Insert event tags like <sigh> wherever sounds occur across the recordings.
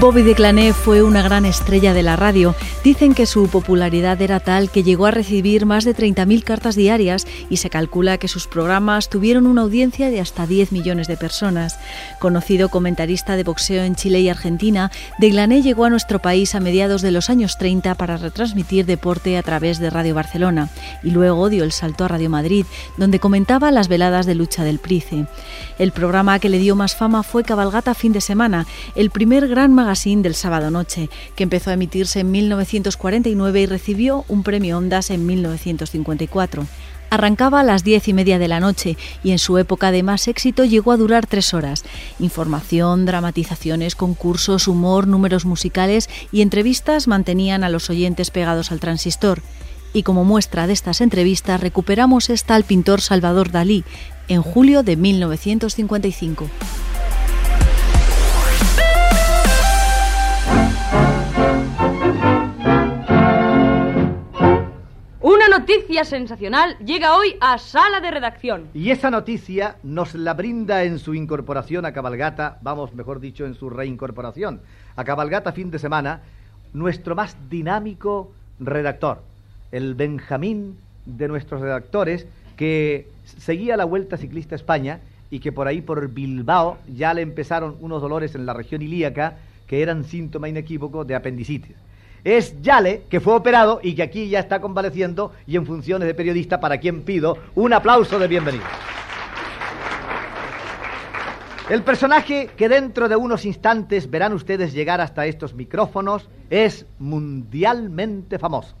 Bobby de Clané fue una gran estrella de la radio. Dicen que su popularidad era tal que llegó a recibir más de 30.000 cartas diarias y se calcula que sus programas tuvieron una audiencia de hasta 10 millones de personas. Conocido comentarista de boxeo en Chile y Argentina, de Glané llegó a nuestro país a mediados de los años 30 para retransmitir deporte a través de Radio Barcelona y luego dio el salto a Radio Madrid, donde comentaba las veladas de lucha del Price. El programa que le dio más fama fue Cabalgata Fin de Semana, el primer gran magazine del sábado noche, que empezó a emitirse en 1949 y recibió un premio Ondas en 1954. Arrancaba a las diez y media de la noche y en su época de más éxito llegó a durar tres horas. Información, dramatizaciones, concursos, humor, números musicales y entrevistas mantenían a los oyentes pegados al transistor. Y como muestra de estas entrevistas recuperamos esta al pintor Salvador Dalí en julio de 1955. Noticia sensacional llega hoy a sala de redacción. Y esa noticia nos la brinda en su incorporación a Cabalgata, vamos, mejor dicho, en su reincorporación a Cabalgata fin de semana, nuestro más dinámico redactor, el Benjamín de nuestros redactores, que seguía la Vuelta Ciclista a España y que por ahí, por Bilbao, ya le empezaron unos dolores en la región ilíaca que eran síntoma inequívoco de apendicitis. Es Yale, que fue operado y que aquí ya está convaleciendo y en funciones de periodista, para quien pido un aplauso de bienvenida. El personaje que dentro de unos instantes verán ustedes llegar hasta estos micrófonos es mundialmente famoso.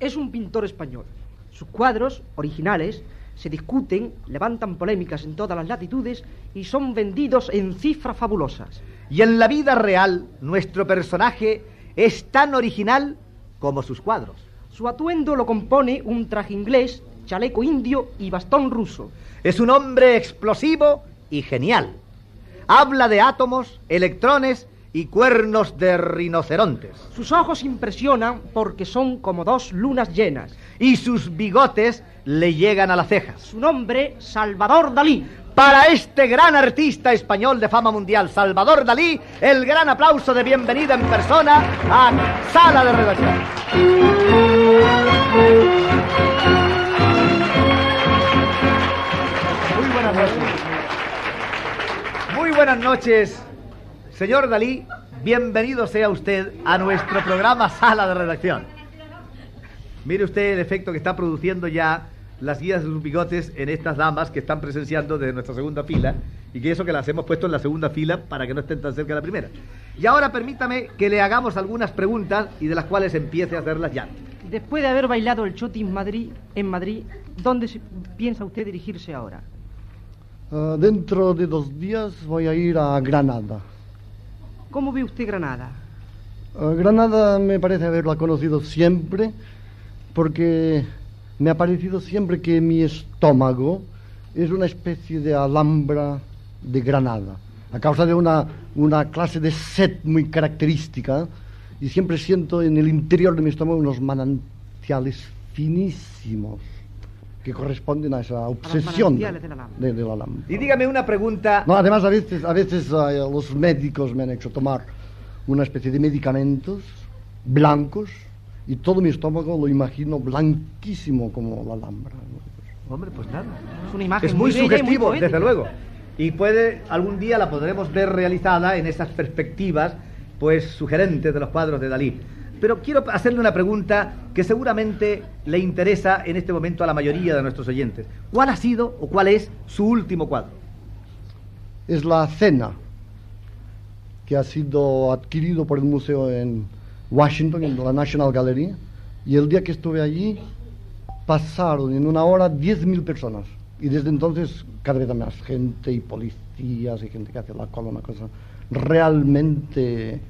Es un pintor español. Sus cuadros, originales, se discuten, levantan polémicas en todas las latitudes y son vendidos en cifras fabulosas. Y en la vida real, nuestro personaje es tan original como sus cuadros. Su atuendo lo compone un traje inglés, chaleco indio y bastón ruso. Es un hombre explosivo y genial. Habla de átomos, electrones y cuernos de rinocerontes. Sus ojos impresionan porque son como dos lunas llenas. Y sus bigotes le llegan a las cejas. Su nombre, Salvador Dalí. Para este gran artista español de fama mundial, Salvador Dalí, el gran aplauso de bienvenida en persona a Sala de Redacción. Muy buenas noches. Muy buenas noches, señor Dalí. Bienvenido sea usted a nuestro programa Sala de Redacción. Mire usted el efecto que está produciendo ya las guías de sus bigotes en estas damas que están presenciando desde nuestra segunda fila y que eso que las hemos puesto en la segunda fila para que no estén tan cerca de la primera. Y ahora permítame que le hagamos algunas preguntas y de las cuales empiece a hacerlas ya. Después de haber bailado el Choti en Madrid, en Madrid, ¿dónde piensa usted dirigirse ahora? Ah, dentro de dos días voy a ir a Granada. ¿Cómo ve usted Granada? Ah, Granada me parece haberla conocido siempre porque me ha parecido siempre que mi estómago es una especie de alhambra de Granada, a causa de una, una clase de sed muy característica y siempre siento en el interior de mi estómago unos manantiales finísimos que corresponden a esa obsesión Alhambra. de- Alhambra. Y dígame una pregunta. No, además a veces, a veces eh, los médicos me han hecho tomar una especie de medicamentos blancos y todo mi estómago lo imagino blanquísimo como la alhambra. ¿no? Hombre, pues nada. Es una imagen Es muy bella y sugestivo, poética. desde luego. Y puede, algún día la podremos ver realizada en esas perspectivas, pues, sugerentes de los cuadros de Dalí. Pero quiero hacerle una pregunta que seguramente le interesa en este momento a la mayoría de nuestros oyentes. ¿Cuál ha sido o cuál es su último cuadro? Es la cena que ha sido adquirido por el museo en Washington, en la National Gallery, y el día que estuve allí pasaron en una hora 10.000 personas. Y desde entonces cada vez más gente y policías y gente que hace la cola, una cosa realmente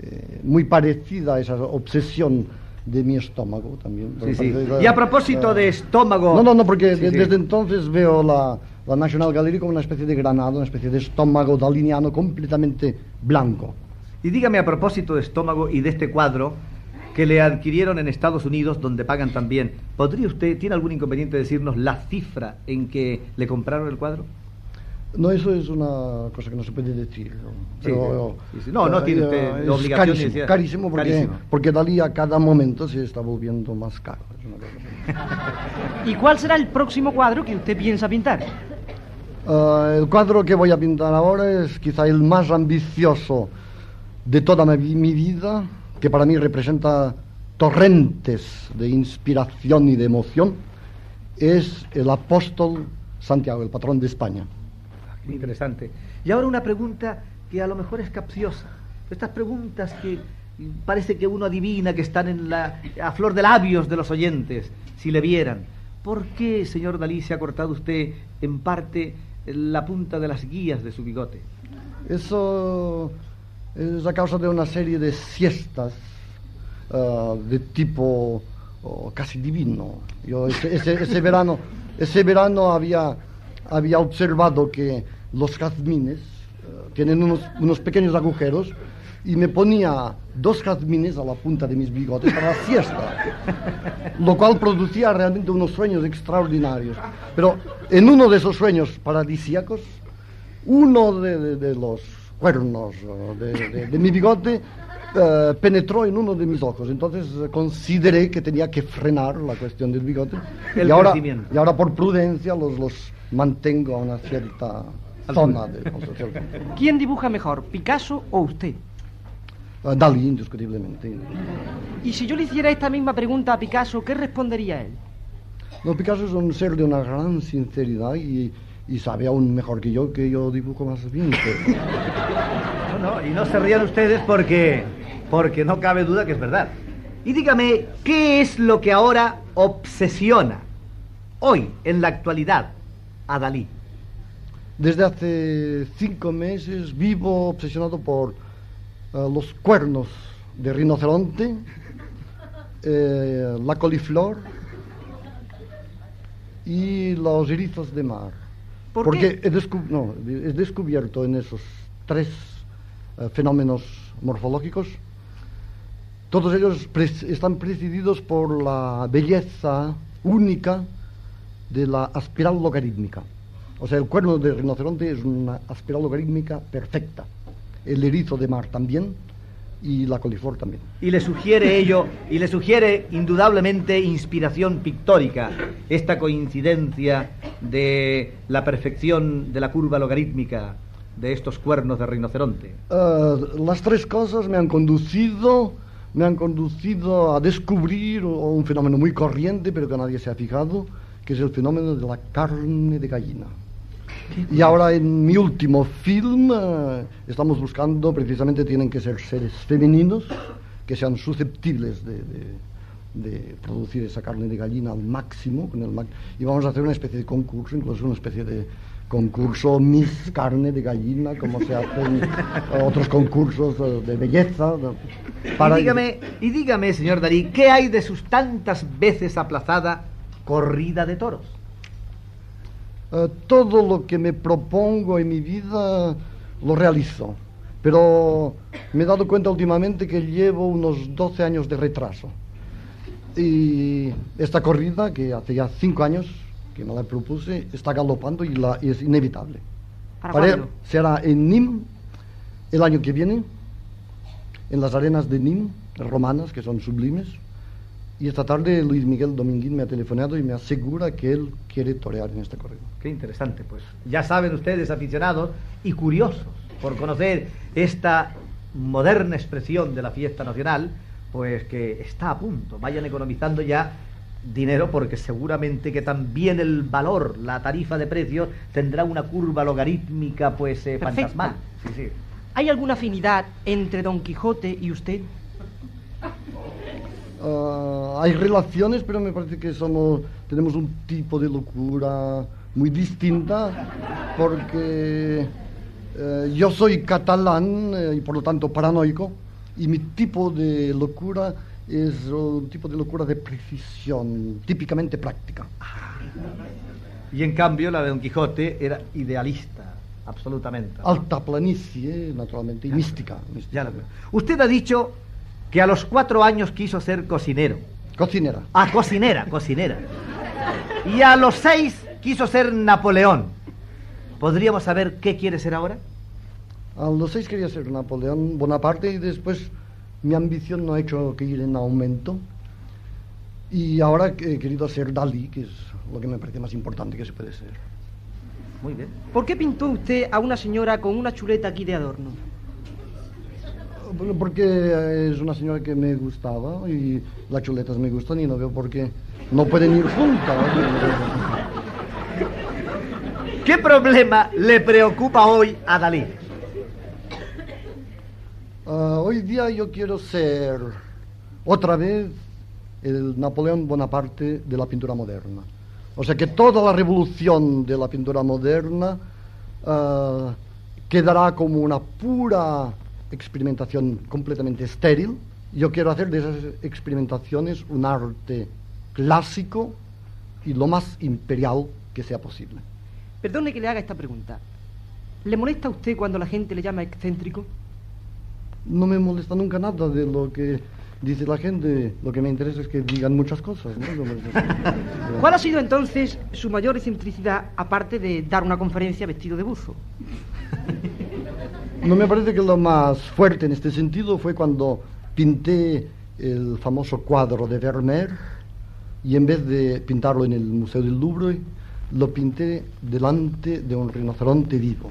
eh, muy parecida a esa obsesión de mi estómago también. Sí, sí. Y a propósito de estómago... No, no, no, porque sí. desde entonces veo la, la National Gallery como una especie de granado, una especie de estómago daliniano completamente blanco. Y dígame a propósito de estómago y de este cuadro que le adquirieron en Estados Unidos, donde pagan también. ¿Podría usted, tiene algún inconveniente decirnos la cifra en que le compraron el cuadro? No, eso es una cosa que no se puede decir. ¿no? Sí, sí, sí. No, no tiene usted es obligación de Carísimo, decir- carísimo porque, Carísimo. porque Dalí a cada momento se está volviendo más caro. <laughs> ¿Y cuál será el próximo cuadro que usted piensa pintar? Ah, el cuadro que voy a pintar ahora es quizá el más ambicioso de toda mi, mi vida, que para mí representa torrentes de inspiración y de emoción. Es el apóstol Santiago, el patrón de España. Interesante. Y ahora una pregunta que a lo mejor es capciosa. Estas preguntas que parece que uno adivina que están en la, a flor de labios de los oyentes, si le vieran. ¿Por qué, señor Dalí, se ha cortado usted en parte la punta de las guías de su bigote? Eso es a causa de una serie de siestas ah, de tipo oh, casi divino. Yo ese, verano, ese verano había, había observado que los jazmines ah, tienen unos, unos pequeños agujeros y me ponía dos jazmines a la punta de mis bigotes para la siesta, lo cual producía realmente unos sueños extraordinarios. Pero en uno de esos sueños paradisíacos, uno de, de- de los cuernos de, de- de mi bigote eh, penetró en uno de mis ojos. Entonces eh, consideré que tenía que frenar la cuestión del bigote. El y, ahora, y ahora por prudencia los, los mantengo a una cierta zona de. <laughs> ¿Quién dibuja mejor, Picasso o usted? Eh, Dalí, indiscutiblemente. Y si yo le hiciera esta misma pregunta a Picasso, ¿qué respondería él? No, Picasso es un ser de una gran sinceridad y, y sabe aún mejor que yo que yo dibujo más bien. <laughs> No, no, y no se rían ustedes porque, porque no cabe duda que es verdad. Y dígame, ¿qué es lo que ahora obsesiona, hoy, en la actualidad, a Dalí? Desde hace cinco meses vivo obsesionado por eh, los cuernos de rinoceronte, eh, la coliflor y los erizos de mar. ¿Por Porque qué? He, descu- no, he descubierto en esos tres eh, fenómenos morfológicos, todos ellos están presididos por la belleza única de la espiral logarítmica. O sea, el cuerno de rinoceronte es una espiral logarítmica perfecta. El erizo de mar también y la coliflor también. Y le sugiere ello, y le sugiere indudablemente inspiración pictórica, esta coincidencia de la perfección de la curva logarítmica de estos cuernos de rinoceronte. Eh, las tres cosas me han conducido, me han conducido a descubrir un fenómeno muy corriente, pero que nadie se ha fijado, que es el fenómeno de la carne de gallina. Y ahora en mi último film eh, estamos buscando, precisamente tienen que ser seres femeninos que sean susceptibles de, de- producir esa carne de gallina al máximo, con el y vamos a hacer una especie de concurso, incluso una especie de concurso Miss Carne de Gallina, como se hacen otros concursos eh, de belleza. Y dígame, y dígame, señor Dalí, ¿qué hay de sus tantas veces aplazada corrida de toros? Eh, todo lo que me propongo en mi vida lo realizo, pero me he dado cuenta últimamente que llevo unos 12 años de retraso. Y esta corrida, que hace ya 5 años que me la propuse, está galopando y, la, y es inevitable. ¿Para cuándo? será en Nîmes el año que viene, en las arenas de Nîmes, romanas, que son sublimes. Y esta tarde Luis Miguel Dominguín me ha telefonado y me asegura que él quiere torear en esta corrida. Qué interesante, pues. Ya saben ustedes, aficionados y curiosos por conocer esta moderna expresión de la fiesta nacional, pues que está a punto. Vayan economizando ya dinero porque seguramente que también el valor, la tarifa de precios, tendrá una curva logarítmica, pues, eh, fantasmal. Sí, sí. ¿Hay alguna afinidad entre Don Quijote y usted? Ah, hay relaciones, pero me parece que somos, tenemos un tipo de locura muy distinta, porque eh, yo soy catalán eh, y por lo tanto paranoico, y mi tipo de locura es un tipo de locura de precisión, típicamente práctica. Y en cambio la de Don Quijote era idealista, absolutamente. Alta planicie, naturalmente, y mística. mística. Ya lo. Usted ha dicho que a los cuatro años quiso ser cocinero. Cocinera. Ah, cocinera, cocinera. Y a los seis quiso ser Napoleón. ¿Podríamos saber qué quiere ser ahora? A los seis quería ser Napoleón Bonaparte y después mi ambición no ha hecho que ir en aumento. Y ahora he querido ser Dalí, que es lo que me parece más importante que se puede ser. Muy bien. ¿Por qué pintó usted a una señora con una chuleta aquí de adorno? Porque es una señora que me gustaba y las chuletas me gustan y no veo por qué no pueden ir juntas. ¿Qué problema le preocupa hoy a Dalí? Ah, hoy día yo quiero ser otra vez el Napoleón Bonaparte de la pintura moderna. O sea que toda la revolución de la pintura moderna ah, quedará como una pura experimentación completamente estéril. Yo quiero hacer de esas experimentaciones un arte clásico y lo más imperial que sea posible. Perdone que le haga esta pregunta. ¿Le molesta a usted cuando la gente le llama excéntrico? No me molesta nunca nada de lo que dice la gente. Lo que me interesa es que digan muchas cosas. ¿no? <laughs> ¿Cuál ha sido entonces su mayor excentricidad aparte de dar una conferencia vestido de buzo? <laughs> No me parece que lo más fuerte en este sentido fue cuando pinté el famoso cuadro de Vermeer y en vez de pintarlo en el Museo del Louvre, lo pinté delante de un rinoceronte vivo.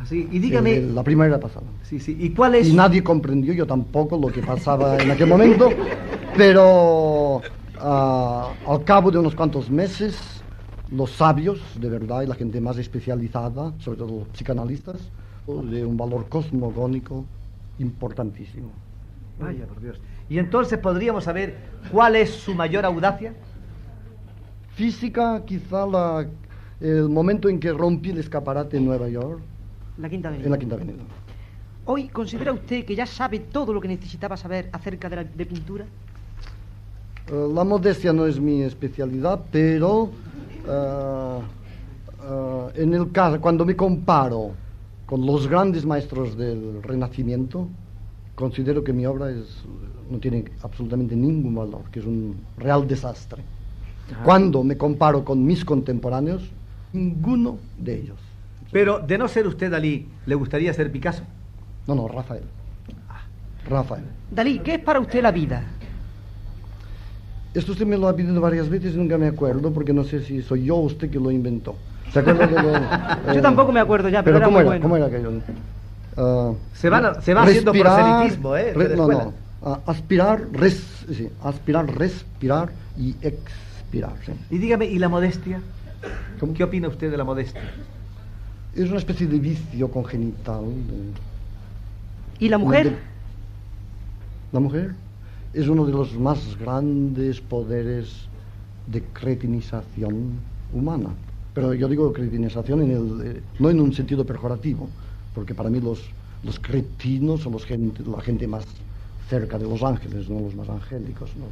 Así, y dígame. Eh, La primavera pasada. Sí, sí. ¿Y cuál es? Y nadie comprendió, yo tampoco, lo que pasaba en aquel momento, pero ah, al cabo de unos cuantos meses, los sabios, de verdad, y la gente más especializada, sobre todo los psicanalistas, de un valor cosmogónico importantísimo. Vaya, por Dios. Y entonces podríamos saber cuál es su mayor audacia. Física, quizá la- el momento en que rompí el escaparate en Nueva York, La Quinta Avenida. en la Quinta Avenida. Hoy, ¿considera usted que ya sabe todo lo que necesitaba saber acerca de la de pintura? Eh, la modestia no es mi especialidad, pero eh, eh, en el caso, cuando me comparo con los grandes maestros del Renacimiento, considero que mi obra es, no tiene absolutamente ningún valor, que es un real desastre. Cuando me comparo con mis contemporáneos, ninguno de ellos. Pero de no ser usted Dalí, ¿le gustaría ser Picasso? No, no, Rafael. Rafael. Dalí, ¿qué es para usted la vida? Esto usted me lo ha pedido varias veces y nunca me acuerdo porque no sé si soy yo o usted que lo inventó. ¿Se acuerda de lo- <laughs> Yo tampoco me acuerdo ya, pero era ¿cómo muy era? bueno. ¿Cómo era aquello? Ah, Se van- se va haciendo proselitismo, ¿eh? re- no, no. Ah, aspirar, res, sí, aspirar, respirar y expirar. sí. Y dígame, ¿y la modestia? ¿Cómo? ¿Qué opina usted de la modestia? Es una especie de vicio congenital. de- ¿Y la mujer? de- la mujer es uno de los más grandes poderes de cretinización humana. Pero yo digo cretinización en el, eh, no en un sentido pejorativo, porque para mí los, los cretinos son los gente, la gente más cerca de los ángeles, no los más angélicos. Los,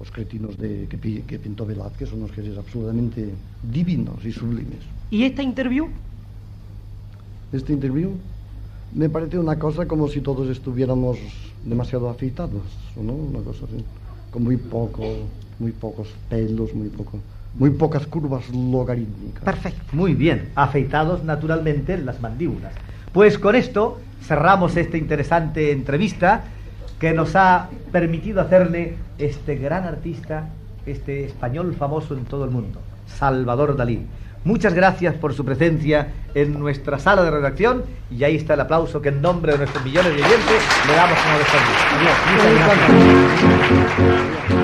los cretinos de, que, que pintó Velázquez son unos seres absolutamente divinos y sublimes. ¿Y esta interview? este interview me parece una cosa como si todos estuviéramos demasiado afeitados, ¿o ¿no? Una cosa así, con muy poco, muy pocos pelos, muy poco, muy pocas curvas logarítmicas. Perfecto. Muy bien, afeitados naturalmente las mandíbulas. Pues con esto cerramos esta interesante entrevista que nos ha permitido hacerle este gran artista, este español famoso en todo el mundo, Salvador Dalí. Muchas gracias por su presencia en nuestra sala de redacción y ahí está el aplauso que en nombre de nuestros millones de oyentes le damos como. Adiós. Muchas gracias.